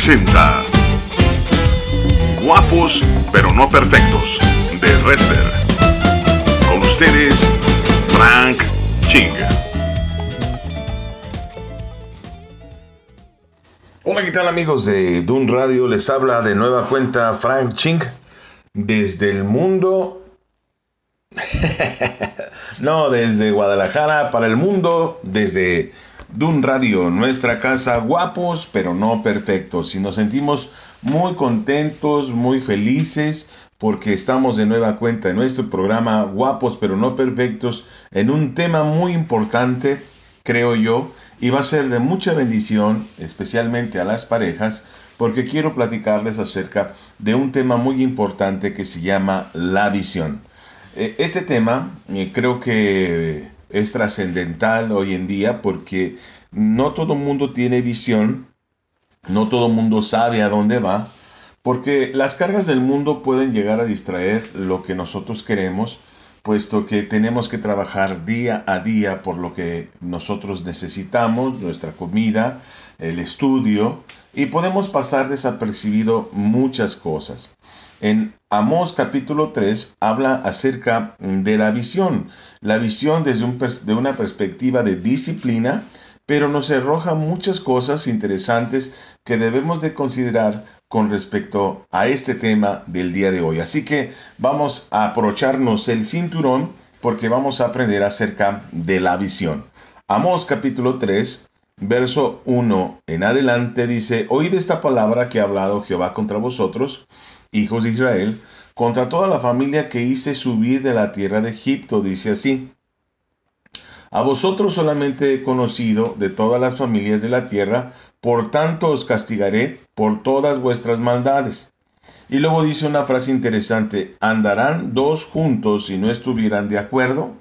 presenta Guapos pero no perfectos de Wrestler. Con ustedes, Frank Ching. Hola, ¿qué tal amigos de Dun Radio? Les habla de nueva cuenta Frank Ching desde el mundo. no, desde Guadalajara para el mundo, desde Dun Radio, nuestra casa, guapos pero no perfectos. Y nos sentimos muy contentos, muy felices porque estamos de nueva cuenta en nuestro programa Guapos pero no perfectos en un tema muy importante, creo yo, y va a ser de mucha bendición, especialmente a las parejas, porque quiero platicarles acerca de un tema muy importante que se llama la visión. Eh, este tema eh, creo que es trascendental hoy en día porque no todo el mundo tiene visión, no todo el mundo sabe a dónde va, porque las cargas del mundo pueden llegar a distraer lo que nosotros queremos, puesto que tenemos que trabajar día a día por lo que nosotros necesitamos, nuestra comida, el estudio, y podemos pasar desapercibido muchas cosas. En Amós capítulo 3 habla acerca de la visión, la visión desde un, de una perspectiva de disciplina, pero nos arroja muchas cosas interesantes que debemos de considerar con respecto a este tema del día de hoy. Así que vamos a aprovecharnos el cinturón porque vamos a aprender acerca de la visión. Amós capítulo 3, verso 1 en adelante dice, oíd esta palabra que ha hablado Jehová contra vosotros, hijos de Israel, contra toda la familia que hice subir de la tierra de Egipto, dice así. A vosotros solamente he conocido de todas las familias de la tierra, por tanto os castigaré por todas vuestras maldades. Y luego dice una frase interesante, ¿andarán dos juntos si no estuvieran de acuerdo?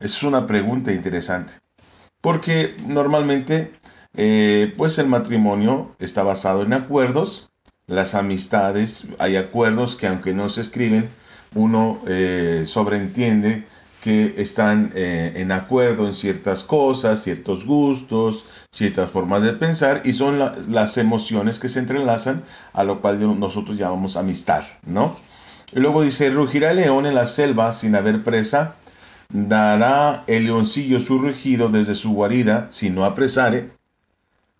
Es una pregunta interesante. Porque normalmente, eh, pues el matrimonio está basado en acuerdos, las amistades, hay acuerdos que aunque no se escriben, uno eh, sobreentiende que están eh, en acuerdo en ciertas cosas, ciertos gustos, ciertas formas de pensar y son las emociones que se entrelazan a lo cual nosotros llamamos amistad, ¿no? Luego dice, rugirá el león en la selva sin haber presa, dará el leoncillo su rugido desde su guarida si no apresare,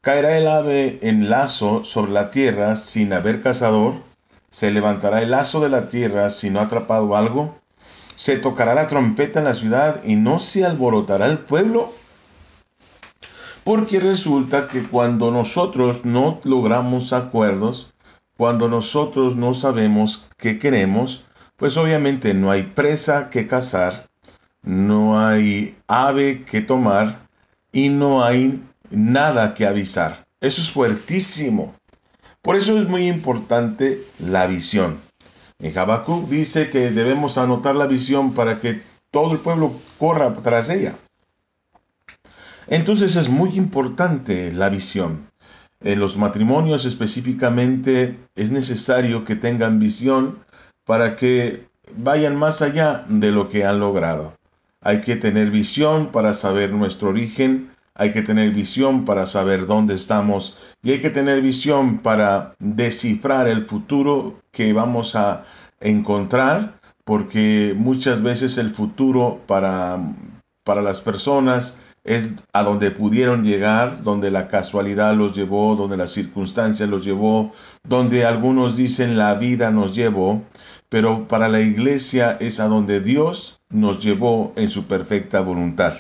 caerá el ave en lazo sobre la tierra sin haber cazador, se levantará el lazo de la tierra si no ha atrapado algo, se tocará la trompeta en la ciudad y no se alborotará el pueblo. Porque resulta que cuando nosotros no logramos acuerdos, cuando nosotros no sabemos qué queremos, pues obviamente no hay presa que cazar, no hay ave que tomar y no hay nada que avisar. Eso es fuertísimo. Por eso es muy importante la visión. En Habacuc dice que debemos anotar la visión para que todo el pueblo corra tras ella. Entonces es muy importante la visión. En los matrimonios específicamente es necesario que tengan visión para que vayan más allá de lo que han logrado. Hay que tener visión para saber nuestro origen, hay que tener visión para saber dónde estamos y hay que tener visión para descifrar el futuro que vamos a encontrar, porque muchas veces el futuro para, para las personas es a donde pudieron llegar, donde la casualidad los llevó, donde las circunstancias los llevó, donde algunos dicen la vida nos llevó, pero para la iglesia es a donde Dios nos llevó en su perfecta voluntad.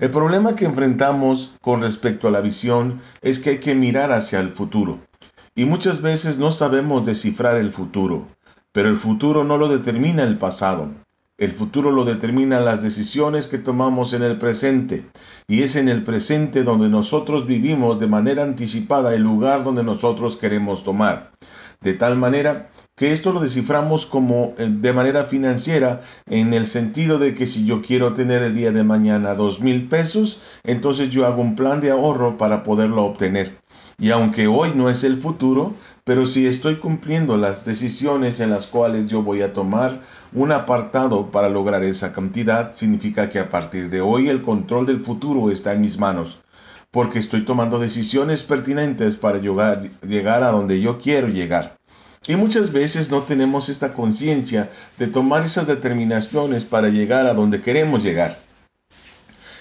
El problema que enfrentamos con respecto a la visión es que hay que mirar hacia el futuro. Y muchas veces no sabemos descifrar el futuro, pero el futuro no lo determina el pasado. El futuro lo determina las decisiones que tomamos en el presente. Y es en el presente donde nosotros vivimos de manera anticipada el lugar donde nosotros queremos tomar. De tal manera que esto lo desciframos como eh, de manera financiera en el sentido de que si yo quiero tener el día de mañana dos mil pesos, entonces yo hago un plan de ahorro para poderlo obtener. Y aunque hoy no es el futuro, pero si estoy cumpliendo las decisiones en las cuales yo voy a tomar un apartado para lograr esa cantidad, significa que a partir de hoy el control del futuro está en mis manos. porque estoy tomando decisiones pertinentes para llegar, llegar a donde yo quiero llegar. Y muchas veces no tenemos esta conciencia de tomar esas determinaciones para llegar a donde queremos llegar.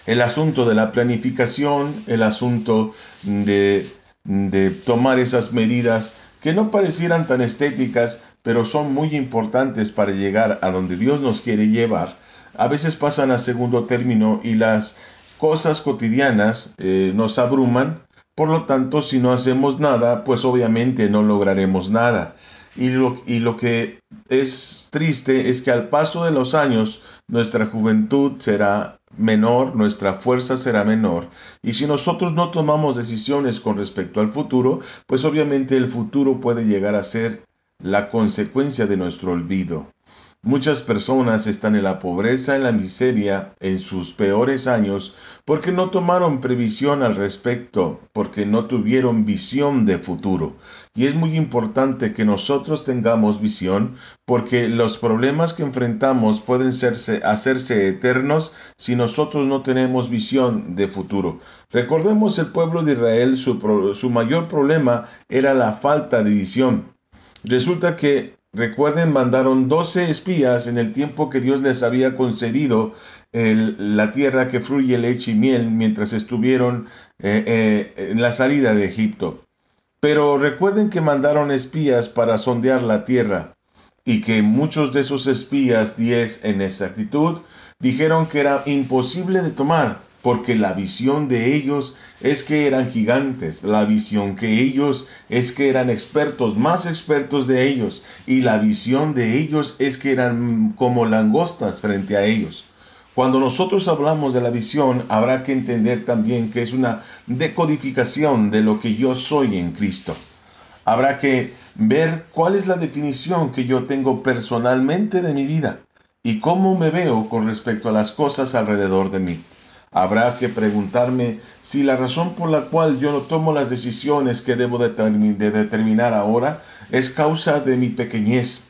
El asunto de la planificación, el asunto de, de tomar esas medidas que no parecieran tan estéticas, pero son muy importantes para llegar a donde Dios nos quiere llevar, a veces pasan a segundo término y las cosas cotidianas eh, nos abruman, por lo tanto si no hacemos nada, pues obviamente no lograremos nada. Y lo, y lo que es triste es que al paso de los años nuestra juventud será menor, nuestra fuerza será menor. Y si nosotros no tomamos decisiones con respecto al futuro, pues obviamente el futuro puede llegar a ser la consecuencia de nuestro olvido. Muchas personas están en la pobreza, en la miseria, en sus peores años, porque no tomaron previsión al respecto, porque no tuvieron visión de futuro. Y es muy importante que nosotros tengamos visión, porque los problemas que enfrentamos pueden hacerse eternos si nosotros no tenemos visión de futuro. Recordemos el pueblo de Israel, su, mayor problema era la falta de visión. Resulta que Recuerden, mandaron doce espías en el tiempo que Dios les había concedido la tierra que fluye leche y miel mientras estuvieron eh, eh, en la salida de Egipto. Pero recuerden que mandaron espías para sondear la tierra y que muchos de esos espías, diez en exactitud, dijeron que era imposible de tomar porque la visión de ellos es que eran gigantes, la visión que ellos es que eran expertos, más expertos de ellos, y la visión de ellos es que eran como langostas frente a ellos. Cuando nosotros hablamos de la visión, habrá que entender también que es una decodificación de lo que yo soy en Cristo. Habrá que ver cuál es la definición que yo tengo personalmente de mi vida y cómo me veo con respecto a las cosas alrededor de mí. Habrá que preguntarme si la razón por la cual yo no tomo las decisiones que debo de, determinar ahora es causa de mi pequeñez.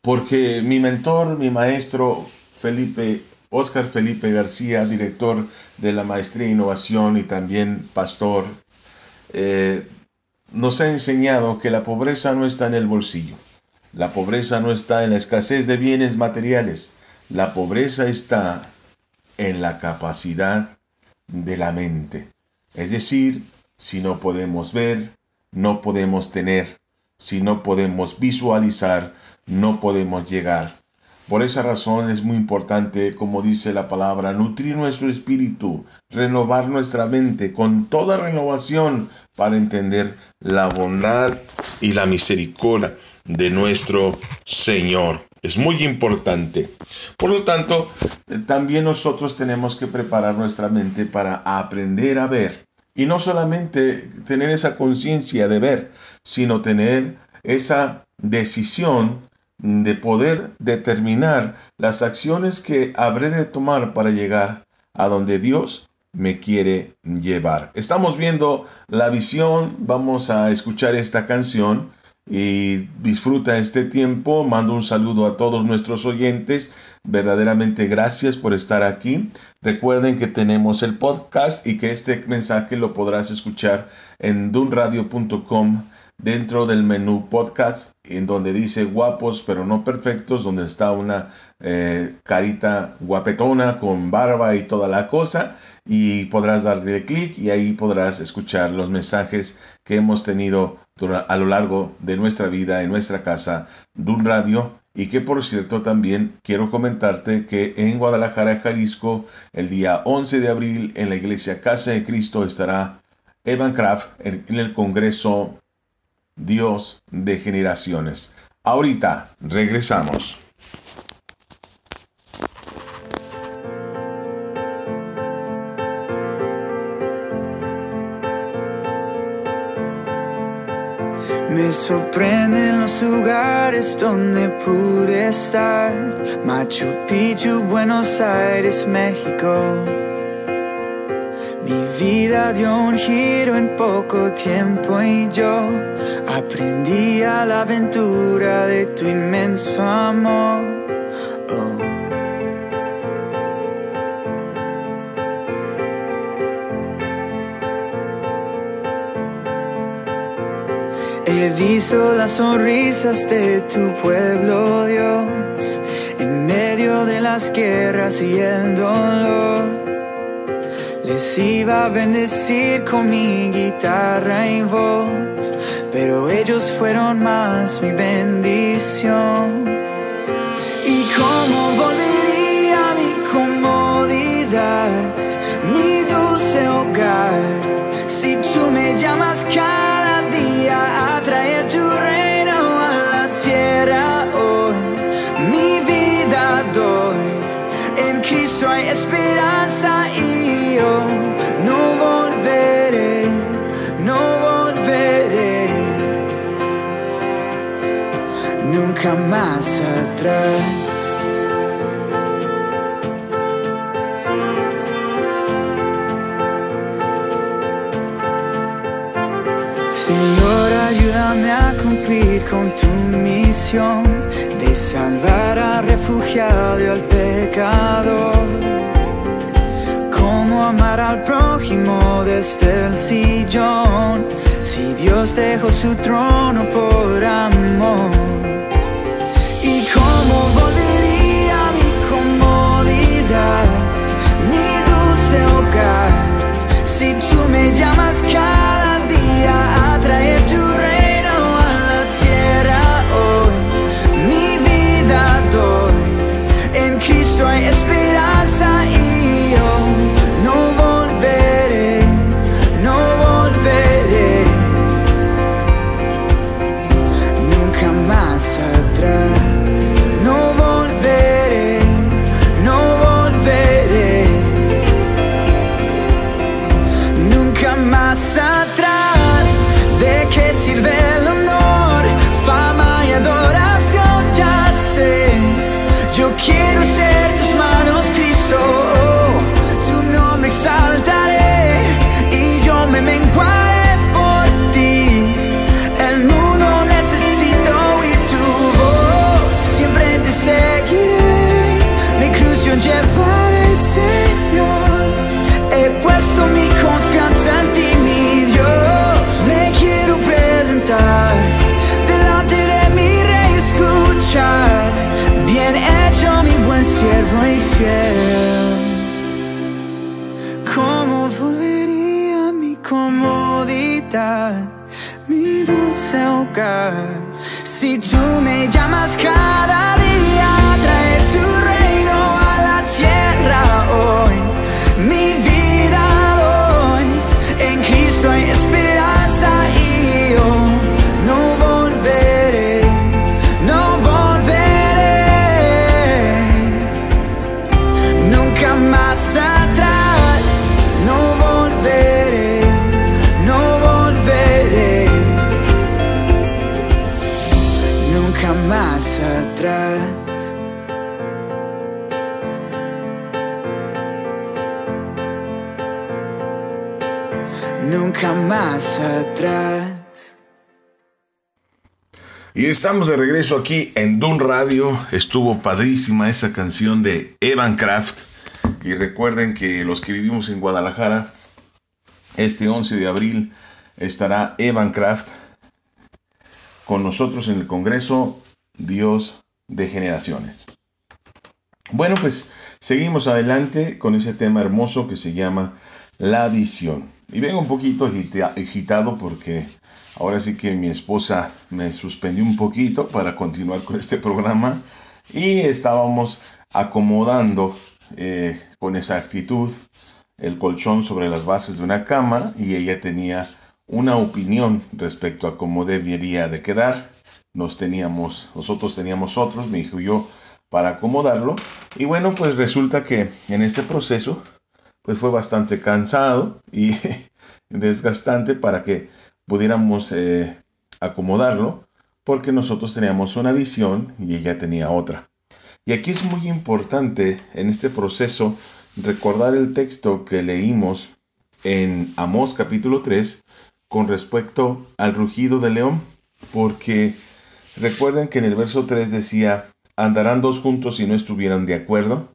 Porque mi mentor, mi maestro Felipe, Oscar Felipe García, director de la Maestría e Innovación y también pastor, eh, nos ha enseñado que la pobreza no está en el bolsillo. La pobreza no está en la escasez de bienes materiales. La pobreza está en la capacidad de la mente. Es decir, si no podemos ver, no podemos tener. Si no podemos visualizar, no podemos llegar. Por esa razón es muy importante, como dice la palabra, nutrir nuestro espíritu, renovar nuestra mente con toda renovación para entender la bondad y la misericordia de nuestro Señor. Es muy importante. Por lo tanto, eh, también nosotros tenemos que preparar nuestra mente para aprender a ver. Y no solamente tener esa conciencia de ver, sino tener esa decisión de poder determinar las acciones que habré de tomar para llegar a donde Dios me quiere llevar. Estamos viendo la visión, vamos a escuchar esta canción y disfruta este tiempo. Mando un saludo a todos nuestros oyentes. Verdaderamente gracias por estar aquí. Recuerden que tenemos el podcast y que este mensaje lo podrás escuchar en dunradio.com dentro del menú podcast en donde dice guapos pero no perfectos, donde está una eh, carita guapetona con barba y toda la cosa y podrás darle clic y ahí podrás escuchar los mensajes que hemos tenido a lo largo de nuestra vida en nuestra casa de un radio y que por cierto también quiero comentarte que en Guadalajara, Jalisco, el día 11 de abril en la iglesia Casa de Cristo estará Evan Kraft en el Congreso Dios de Generaciones. Ahorita regresamos. Me sorprenden los lugares donde pude estar. Machu Picchu, Buenos Aires, México. Mi vida dio un giro en poco tiempo y yo aprendí a la aventura de tu inmenso amor. He visto las sonrisas de tu pueblo, Dios, en medio de las guerras y el dolor. Les iba a bendecir con mi guitarra y voz, pero ellos fueron más mi bendición. Nunca más atrás. Señor, ayúdame a cumplir con tu misión de salvar al refugiado y al pecador. Cómo amar al prójimo desde el sillón, si Dios dejó su trono por amor. Llamas cada estamos de regreso aquí en Dun Radio. Estuvo padrísima esa canción de Evan Kraft. Y recuerden que los que vivimos en Guadalajara, este 11 de abril estará Evan Kraft con nosotros en el Congreso Dios de Generaciones. Bueno, pues seguimos adelante con ese tema hermoso que se llama la visión. Y vengo un poquito agita- agitado porque ahora sí que mi esposa me suspendió un poquito para continuar con este programa y estábamos acomodando eh, con exactitud el colchón sobre las bases de una cama y ella tenía una opinión respecto a cómo debería de quedar. Nos teníamos, nosotros teníamos otros, mi hijo y yo, para acomodarlo. Y bueno, pues resulta que en este proceso, pues fue bastante cansado y desgastante para que pudiéramos eh, acomodarlo, porque nosotros teníamos una visión y ella tenía otra. Y aquí es muy importante en este proceso recordar el texto que leímos en Amós capítulo 3 con respecto al rugido del león, porque recuerden que en el verso 3 decía, andarán dos juntos si no estuvieran de acuerdo,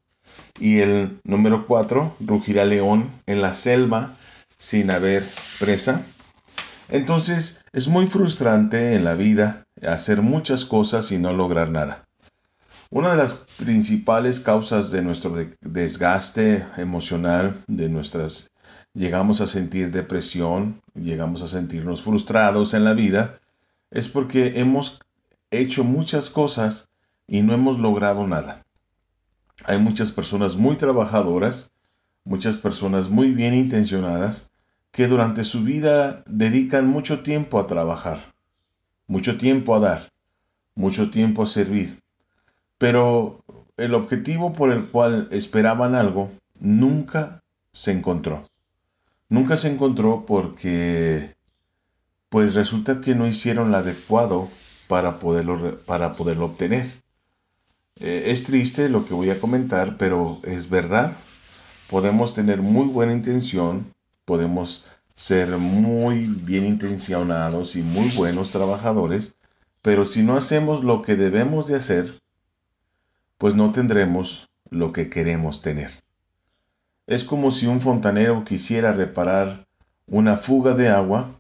y el número 4, rugirá león en la selva sin haber presa. Entonces es muy frustrante en la vida hacer muchas cosas y no lograr nada. Una de las principales causas de nuestro desgaste emocional, de nuestras llegamos a sentir depresión, llegamos a sentirnos frustrados en la vida, es porque hemos hecho muchas cosas y no hemos logrado nada. Hay muchas personas muy trabajadoras, muchas personas muy bien intencionadas, que durante su vida dedican mucho tiempo a trabajar, mucho tiempo a dar, mucho tiempo a servir. Pero el objetivo por el cual esperaban algo nunca se encontró. Nunca se encontró porque pues resulta que no hicieron lo adecuado para poderlo, para poderlo obtener. Eh, es triste lo que voy a comentar, pero es verdad. Podemos tener muy buena intención, podemos ser muy bien intencionados y muy buenos trabajadores, pero si no hacemos lo que debemos de hacer, pues no tendremos lo que queremos tener. Es como si un fontanero quisiera reparar una fuga de agua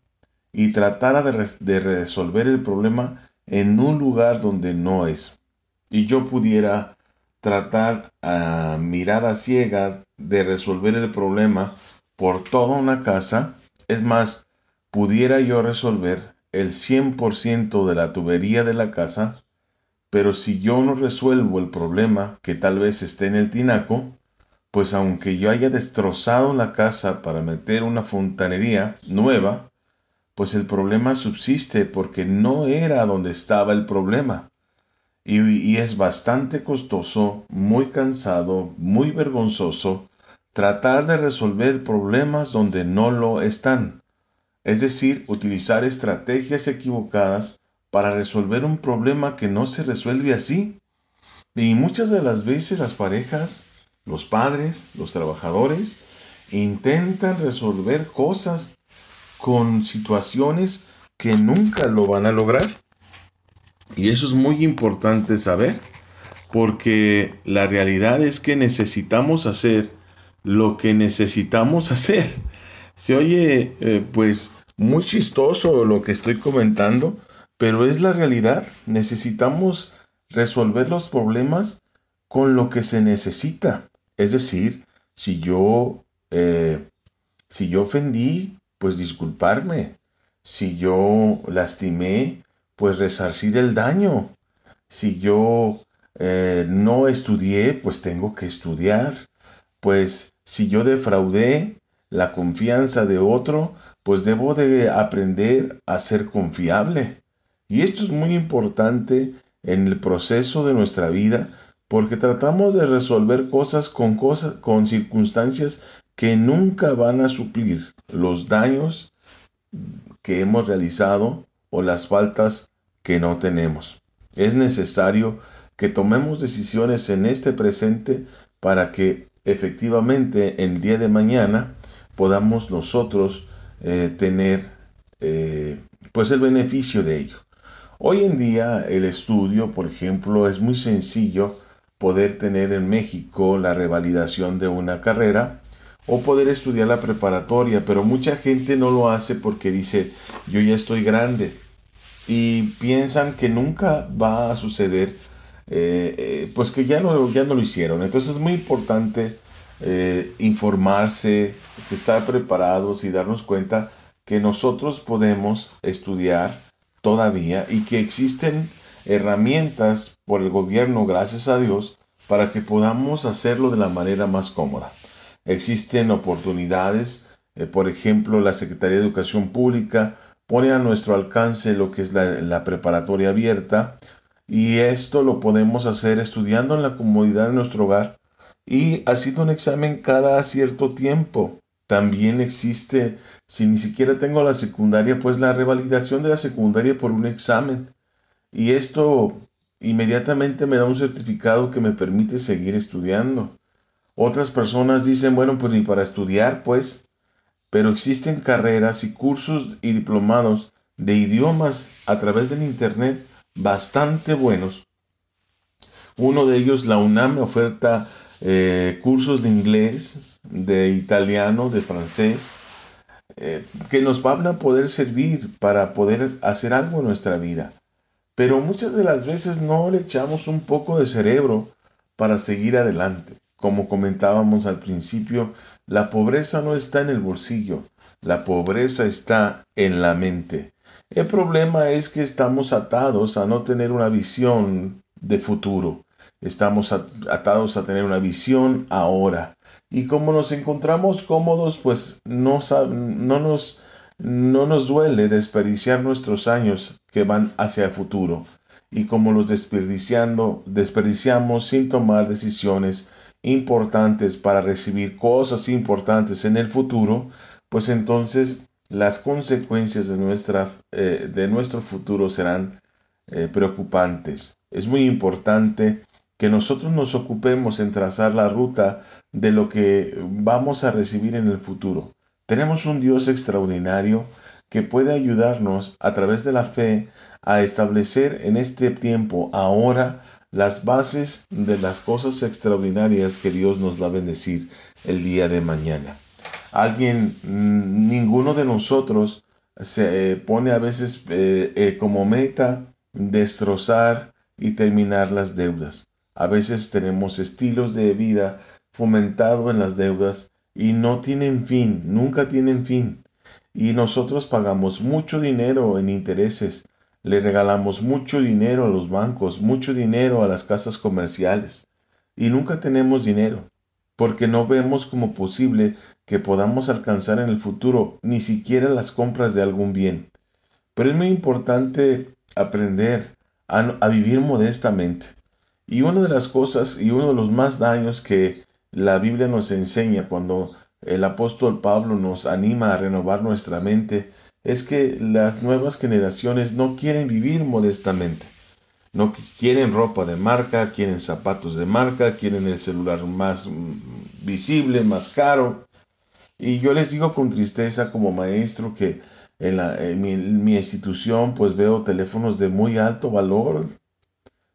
y tratara de, resolver el problema en un lugar donde no es. Y yo pudiera tratar a mirada ciega de resolver el problema por toda una casa, es más, pudiera yo resolver el 100% de la tubería de la casa pero si yo no resuelvo el problema que tal vez esté en el tinaco, pues aunque yo haya destrozado la casa para meter una fontanería nueva, pues el problema subsiste porque no era donde estaba el problema. Y, y, es bastante costoso, muy cansado, muy vergonzoso tratar de resolver problemas donde no lo están. Es decir, utilizar estrategias equivocadas para resolver un problema que no se resuelve así. Y muchas de las veces las parejas, los padres, los trabajadores, intentan resolver cosas con situaciones que nunca lo van a lograr. Y eso es muy importante saber, porque la realidad es que necesitamos hacer lo que necesitamos hacer. Se oye, eh, pues, muy chistoso lo que estoy comentando, pero es la realidad. Necesitamos resolver los problemas con lo que se necesita. Es decir, si yo, eh, si yo ofendí, pues disculparme. Si yo lastimé, pues resarcir el daño. Si yo eh, no estudié, pues tengo que estudiar. Pues si yo defraudé la confianza de otro, pues debo de aprender a ser confiable. Y esto es muy importante en el proceso de nuestra vida porque tratamos de resolver cosas con cosas con circunstancias que nunca van a suplir los daños que hemos realizado o las faltas que no tenemos. Es necesario que tomemos decisiones en este presente para que efectivamente el día de mañana podamos nosotros eh, tener eh, pues el beneficio de ello. Hoy en día el estudio, por ejemplo, es muy sencillo poder tener en México la revalidación de una carrera o poder estudiar la preparatoria, pero mucha gente no lo hace porque dice yo ya estoy grande y piensan que nunca va a suceder, eh, eh, pues que ya no, ya no lo hicieron. Entonces es muy importante eh, informarse, estar preparados y darnos cuenta que nosotros podemos estudiar todavía y que existen herramientas por el gobierno, gracias a Dios, para que podamos hacerlo de la manera más cómoda. Existen oportunidades, por ejemplo, la Secretaría de Educación Pública pone a nuestro alcance lo que es la preparatoria abierta y esto lo podemos hacer estudiando en la comodidad de nuestro hogar y haciendo un examen cada cierto tiempo. También existe, si ni siquiera tengo la secundaria, pues la revalidación de la secundaria por un examen. Y esto inmediatamente me da un certificado que me permite seguir estudiando. Otras personas dicen, bueno, pues ni para estudiar, pues, pero existen carreras y cursos y diplomados de idiomas a través del Internet bastante buenos. Uno de ellos, la UNAM, me oferta eh, cursos de inglés, de italiano, de francés, eh, que nos van a poder servir para poder hacer algo en nuestra vida. Pero muchas de las veces no le echamos un poco de cerebro para seguir adelante. Como comentábamos al principio, la pobreza no está en el bolsillo, la pobreza está en la mente. El problema es que estamos atados a no tener una visión de futuro. Estamos atados a tener una visión ahora. Y como nos encontramos cómodos, pues no, no, nos, no nos duele desperdiciar nuestros años que van hacia el futuro. Y como los desperdiciando, desperdiciamos sin tomar decisiones importantes para recibir cosas importantes en el futuro, pues entonces las consecuencias de, nuestra, eh, de nuestro futuro serán eh, preocupantes. Es muy importante que nosotros nos ocupemos en trazar la ruta de lo que vamos a recibir en el futuro. Tenemos un Dios extraordinario que puede ayudarnos a través de la fe a establecer en este tiempo, ahora, las bases de las cosas extraordinarias que Dios nos va a bendecir el día de mañana. Alguien, mm, ninguno de nosotros se eh, pone a veces eh, eh, como meta destrozar y terminar las deudas. A veces tenemos estilos de vida fomentado en las deudas y no tienen fin, nunca tienen fin. Y nosotros pagamos mucho dinero en intereses, le regalamos mucho dinero a los bancos, mucho dinero a las casas comerciales y nunca tenemos dinero, porque no vemos como posible que podamos alcanzar en el futuro ni siquiera las compras de algún bien. Pero es muy importante aprender a, vivir modestamente. Y una de las cosas y uno de los más daños que la Biblia nos enseña cuando el apóstol Pablo nos anima a renovar nuestra mente es que las nuevas generaciones no quieren vivir modestamente. No quieren ropa de marca, quieren zapatos de marca, quieren el celular más mm, visible, más caro. Y yo les digo con tristeza como maestro que en, la, mi, mi, institución pues veo teléfonos de muy alto valor,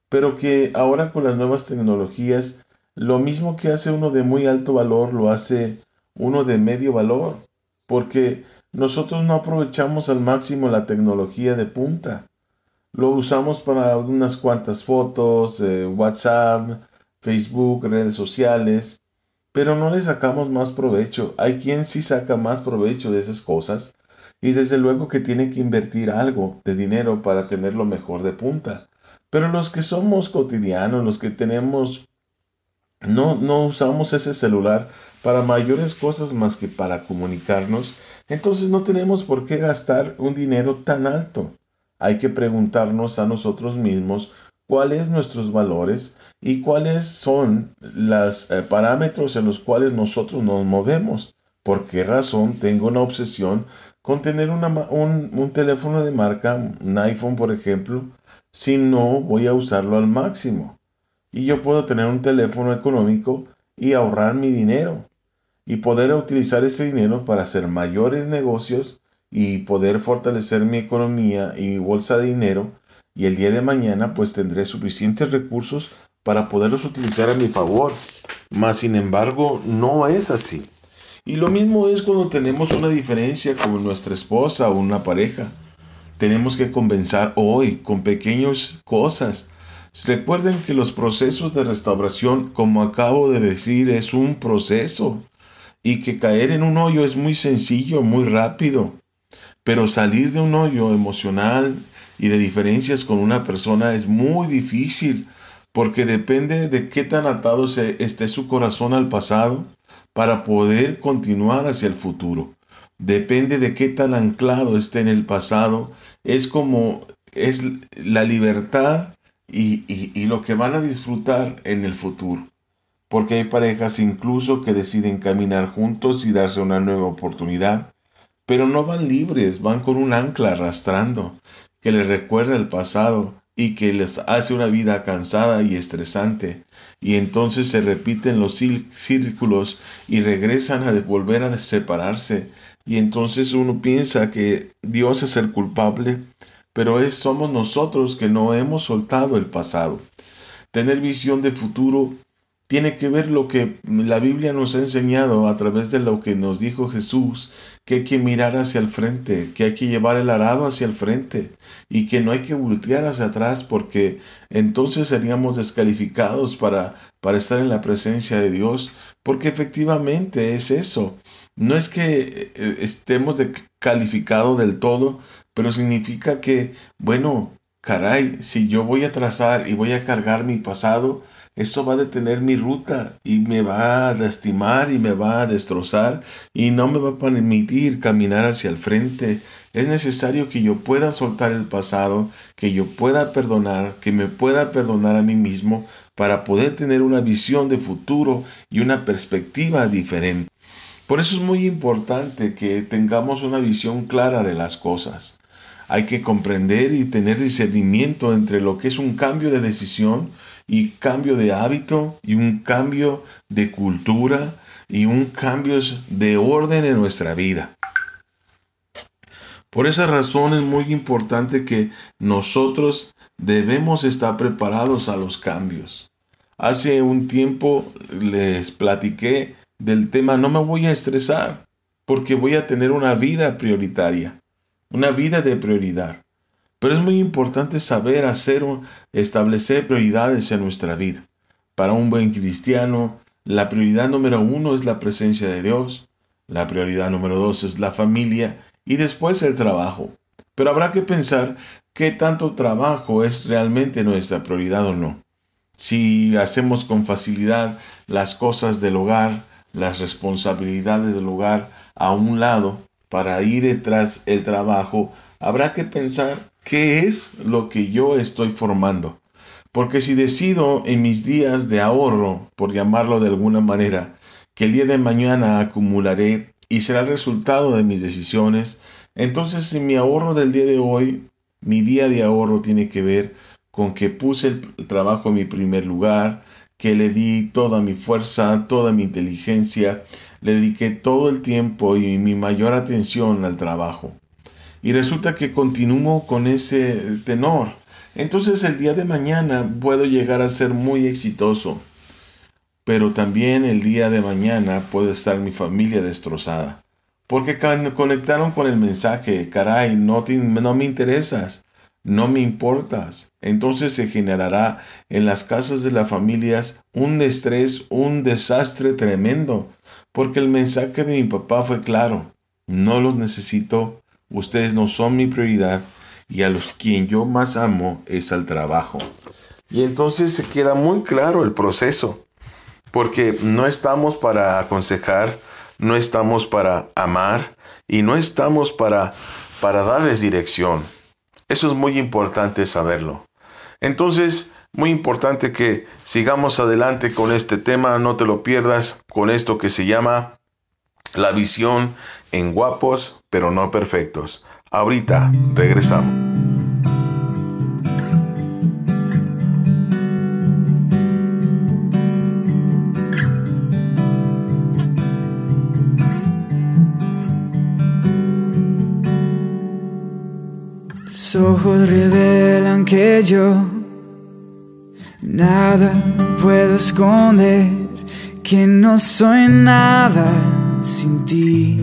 pero que ahora con las nuevas tecnologías lo mismo que hace uno de muy alto valor lo hace uno de medio valor, porque nosotros no aprovechamos al máximo la tecnología de punta. Lo usamos para unas cuantas fotos, eh, WhatsApp, Facebook, redes sociales, pero no le sacamos más provecho. Hay quien sí saca más provecho de esas cosas y desde luego que tiene que invertir algo de dinero para tenerlo mejor de punta. Pero los que somos cotidianos, los que tenemos no, no usamos ese celular para mayores cosas más que para comunicarnos, entonces no tenemos por qué gastar un dinero tan alto. Hay que preguntarnos a nosotros mismos cuáles nuestros valores y cuáles son los eh, parámetros en los cuales nosotros nos movemos. ¿Por qué razón tengo una obsesión con tener un, un teléfono de marca, un iPhone por ejemplo, si no voy a usarlo al máximo? y yo puedo tener un teléfono económico y ahorrar mi dinero y poder utilizar ese dinero para hacer mayores negocios y poder fortalecer mi economía y mi bolsa de dinero y el día de mañana pues tendré suficientes recursos para poderlos utilizar a mi favor. Mas sin embargo no es así. Y lo mismo es cuando tenemos una diferencia con nuestra esposa o una pareja. Tenemos que compensar hoy con pequeñas cosas Recuerden que los procesos de restauración, como acabo de decir, es un proceso y que caer en un hoyo es muy sencillo, muy rápido. Pero salir de un hoyo emocional y de diferencias con una persona es muy difícil porque depende de qué tan atado esté su corazón al pasado para poder continuar hacia el futuro. Depende de qué tan anclado esté en el pasado. Es como es la libertad y, lo que van a disfrutar en el futuro. Porque hay parejas incluso que deciden caminar juntos y darse una nueva oportunidad, pero no van libres, van con un ancla arrastrando, que les recuerda el pasado y que les hace una vida cansada y estresante. Y entonces se repiten los círculos y regresan a volver a separarse. Y entonces uno piensa que Dios es el culpable pero es, somos nosotros que no hemos soltado el pasado. Tener visión de futuro tiene que ver lo que la Biblia nos ha enseñado a través de lo que nos dijo Jesús, que hay que mirar hacia el frente, que hay que llevar el arado hacia el frente y que no hay que voltear hacia atrás porque entonces seríamos descalificados para, para estar en la presencia de Dios, porque efectivamente es eso. No es que eh, estemos descalificados del todo, pero significa que, bueno, caray, si yo voy a trazar y voy a cargar mi pasado, esto va a detener mi ruta y me va a lastimar y me va a destrozar y no me va a permitir caminar hacia el frente. Es necesario que yo pueda soltar el pasado, que yo pueda perdonar, que me pueda perdonar a mí mismo para poder tener una visión de futuro y una perspectiva diferente. Por eso es muy importante que tengamos una visión clara de las cosas. Hay que comprender y tener discernimiento entre lo que es un cambio de decisión y cambio de hábito y un cambio de cultura y un cambio de orden en nuestra vida. Por esa razón es muy importante que nosotros debemos estar preparados a los cambios. Hace un tiempo les platiqué del tema no me voy a estresar porque voy a tener una vida prioritaria, una vida de prioridad. Pero es muy importante saber hacer establecer prioridades en nuestra vida. Para un buen cristiano, la prioridad número uno es la presencia de Dios, la prioridad número dos es la familia y después el trabajo. Pero habrá que pensar qué tanto trabajo es realmente nuestra prioridad o no. Si hacemos con facilidad las cosas del hogar, las responsabilidades del hogar a un lado para ir detrás el trabajo, habrá que pensar ¿Qué es lo que yo estoy formando? Porque si decido en mis días de ahorro, por llamarlo de alguna manera, que el día de mañana acumularé y será el resultado de mis decisiones, entonces si mi ahorro del día de hoy, mi día de ahorro tiene que ver con que puse el trabajo en mi primer lugar, que le di toda mi fuerza, toda mi inteligencia, le dediqué todo el tiempo y mi mayor atención al trabajo y resulta que continúo con ese tenor. Entonces el día de mañana puedo llegar a ser muy exitoso, pero también el día de mañana puede estar mi familia destrozada. Porque conectaron con el mensaje, caray, no, no me interesas, no me importas. Entonces se generará en las casas de las familias un estrés, un desastre tremendo, porque el mensaje de mi papá fue claro, no los necesito, Ustedes no son mi prioridad y a los quien yo más amo es al trabajo. Y entonces se queda muy claro el proceso, porque no estamos para aconsejar, no estamos para amar y no estamos para, para darles dirección. Eso es muy importante saberlo. Entonces, muy importante que sigamos adelante con este tema, no te lo pierdas con esto que se llama la visión en guapos pero no perfectos. Ahorita regresamos. Tus ojos revelan que yo nada puedo esconder, que no soy nada sin ti,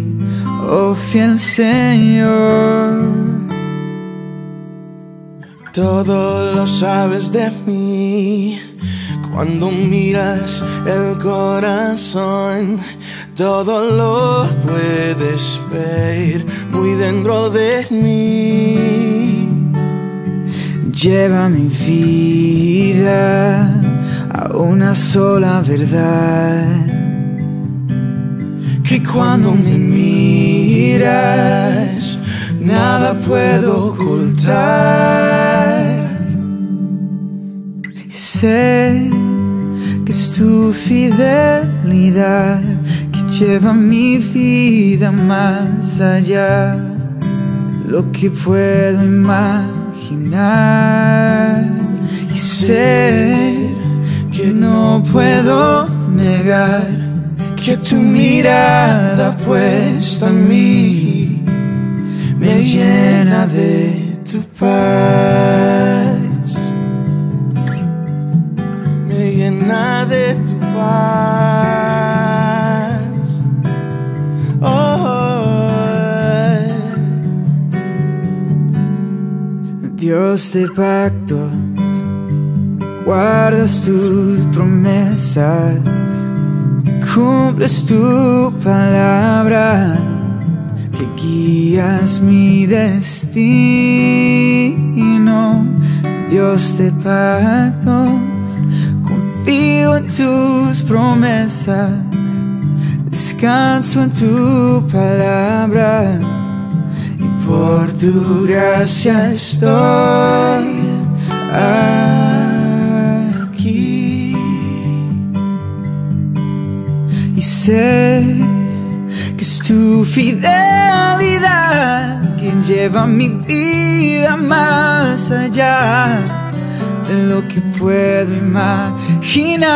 oh fiel Señor. Todo lo sabes de mí. Cuando miras el corazón, todo lo puedes ver muy dentro de mí. Lleva mi vida a una sola verdad que cuando me miras nada puedo ocultar. sé que es tu fidelidad que lleva mi vida más allá lo que puedo imaginar. Y sé que no puedo negar que tu mirada puesta en mí me llena de tu paz. Me llena de tu paz. Oh, Dios de pactos, guardas tus promesas, cumples tu palabra, que guías mi destino. Dios de pactos, confío en tus promesas, descanso en tu palabra y por tu gracia estoy. Que es tu fidelidad quien lleva mi vida más allá de lo que puedo imaginar.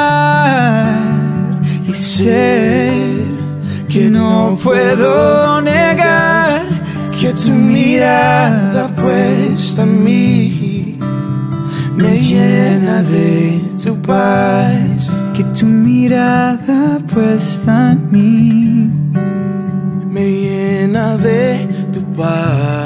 Y sé que no puedo negar que tu mirada puesta en mí me llena de tu paz. que tu mirada puesta en mí me llena de tu paz.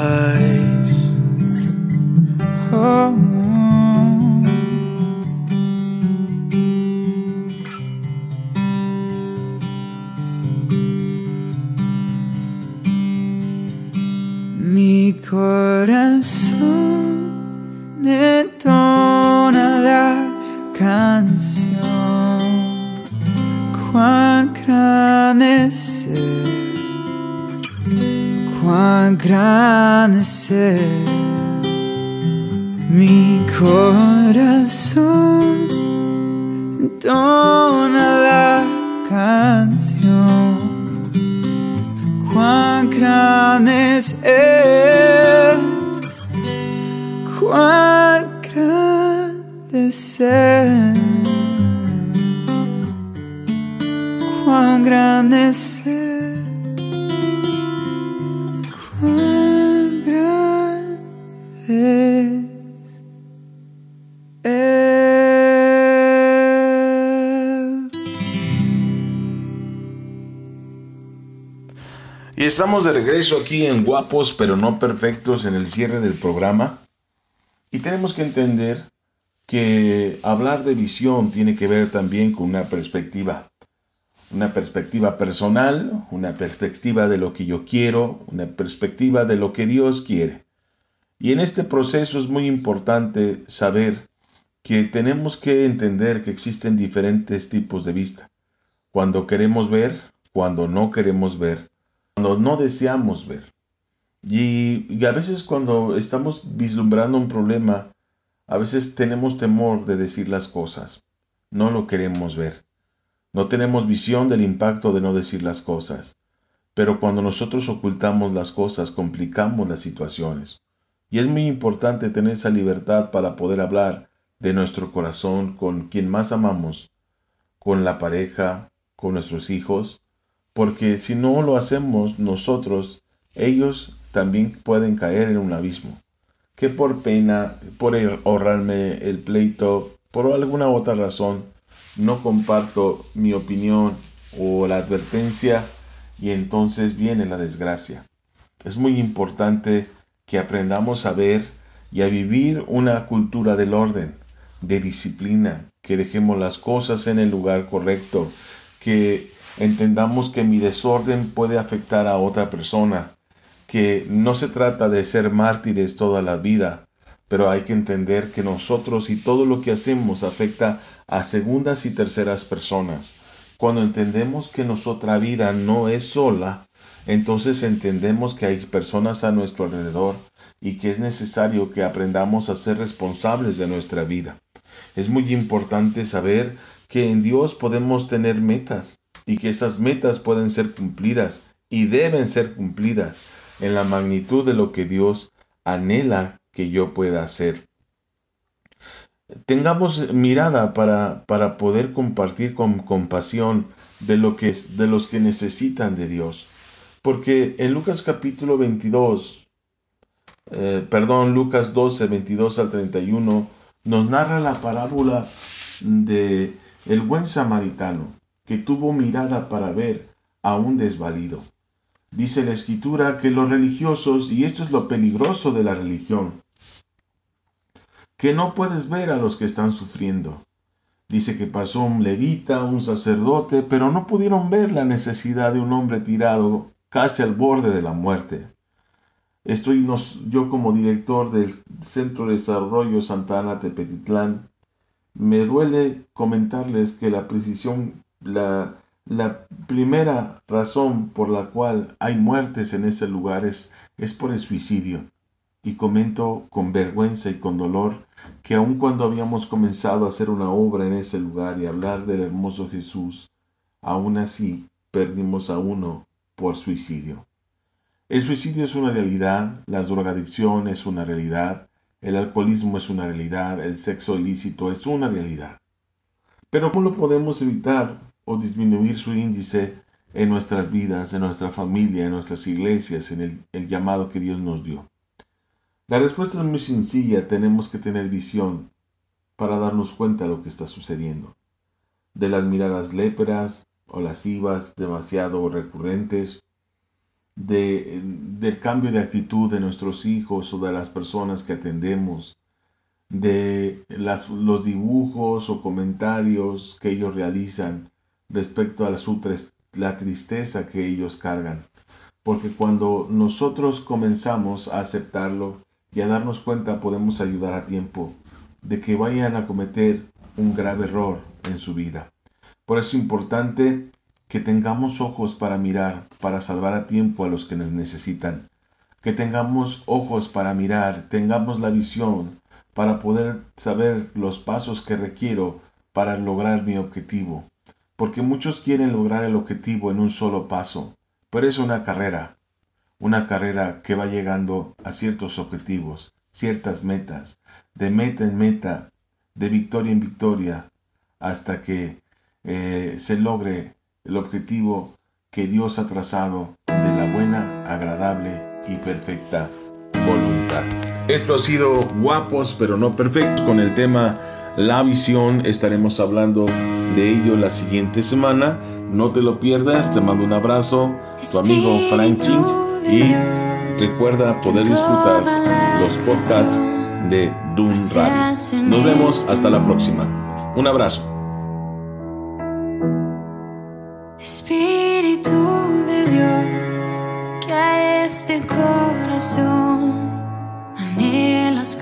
Estamos de regreso aquí en Guapos pero no perfectos en el cierre del programa. Y tenemos que entender que hablar de visión tiene que ver también con una perspectiva. Una perspectiva personal, una perspectiva de lo que yo quiero, una perspectiva de lo que Dios quiere. Y en este proceso es muy importante saber que tenemos que entender que existen diferentes tipos de vista. Cuando queremos ver, cuando no queremos ver, cuando no deseamos ver. Y, a veces cuando estamos vislumbrando un problema, a veces tenemos temor de decir las cosas. No lo queremos ver. No tenemos visión del impacto de no decir las cosas. Pero cuando nosotros ocultamos las cosas, complicamos las situaciones. Y es muy importante tener esa libertad para poder hablar de nuestro corazón con quien más amamos, con la pareja, con nuestros hijos, porque si no lo hacemos nosotros, ellos también pueden caer en un abismo. Que por pena, por ahorrarme el pleito, por alguna otra razón, no comparto mi opinión o la advertencia y entonces viene la desgracia. Es muy importante que aprendamos a ver y a vivir una cultura del orden, de disciplina, que dejemos las cosas en el lugar correcto, que entendamos que mi desorden puede afectar a otra persona, que no se trata de ser mártires toda la vida, pero hay que entender que nosotros y todo lo que hacemos afecta a segundas y terceras personas. Cuando entendemos que nuestra vida no es sola, entonces entendemos que hay personas a nuestro alrededor y que es necesario que aprendamos a ser responsables de nuestra vida. Es muy importante saber que en Dios podemos tener metas y que esas metas pueden ser cumplidas y deben ser cumplidas en la magnitud de lo que Dios anhela que yo pueda hacer. Tengamos mirada para, para poder compartir con compasión de, lo que, de los que necesitan de Dios. Porque en Lucas capítulo 22, eh, perdón, Lucas 12, 22 al 31, nos narra la parábola de el buen samaritano, que tuvo mirada para ver a un desvalido. Dice la escritura que los religiosos, y esto es lo peligroso de la religión, que no puedes ver a los que están sufriendo. Dice que pasó un levita, un sacerdote, pero no pudieron ver la necesidad de un hombre tirado casi al borde de la muerte. Estoy yo como director del Centro de Desarrollo Santana Tepetitlán, me duele comentarles que la precisión, la, la primera razón por la cual hay muertes en ese lugar es, por el suicidio. Y comento con vergüenza y con dolor que aun cuando habíamos comenzado a hacer una obra en ese lugar y hablar del hermoso Jesús, aún así perdimos a uno por suicidio. El suicidio es una realidad, la drogadicción es una realidad, el alcoholismo es una realidad, el sexo ilícito es una realidad. Pero ¿cómo lo podemos evitar o disminuir su índice en nuestras vidas, en nuestra familia, en nuestras iglesias, en el, llamado que Dios nos dio? La respuesta es muy sencilla, tenemos que tener visión para darnos cuenta de lo que está sucediendo. De las miradas léperas o lascivas demasiado recurrentes, de, del cambio de actitud de nuestros hijos o de las personas que atendemos, de las, los dibujos o comentarios que ellos realizan respecto a la, la tristeza que ellos cargan. Porque cuando nosotros comenzamos a aceptarlo, y a darnos cuenta podemos ayudar a tiempo de que vayan a cometer un grave error en su vida. Por eso es importante que tengamos ojos para mirar, para salvar a tiempo a los que nos necesitan. Que tengamos ojos para mirar, tengamos la visión para poder saber los pasos que requiero para lograr mi objetivo. Porque muchos quieren lograr el objetivo en un solo paso, pero es una carrera una carrera que va llegando a ciertos objetivos, ciertas metas, de meta en meta, de victoria en victoria, hasta que eh, se logre el objetivo que Dios ha trazado de la buena, agradable y perfecta voluntad. Esto ha sido guapos pero no perfectos con el tema La visión. Estaremos hablando de ello la siguiente semana. No te lo pierdas. Te mando un abrazo. Tu amigo Frank Ching y recuerda poder disfrutar los podcasts de Dun Radio. Nos vemos hasta la próxima. Un abrazo. Espíritu de Dios, que a este corazón anhelas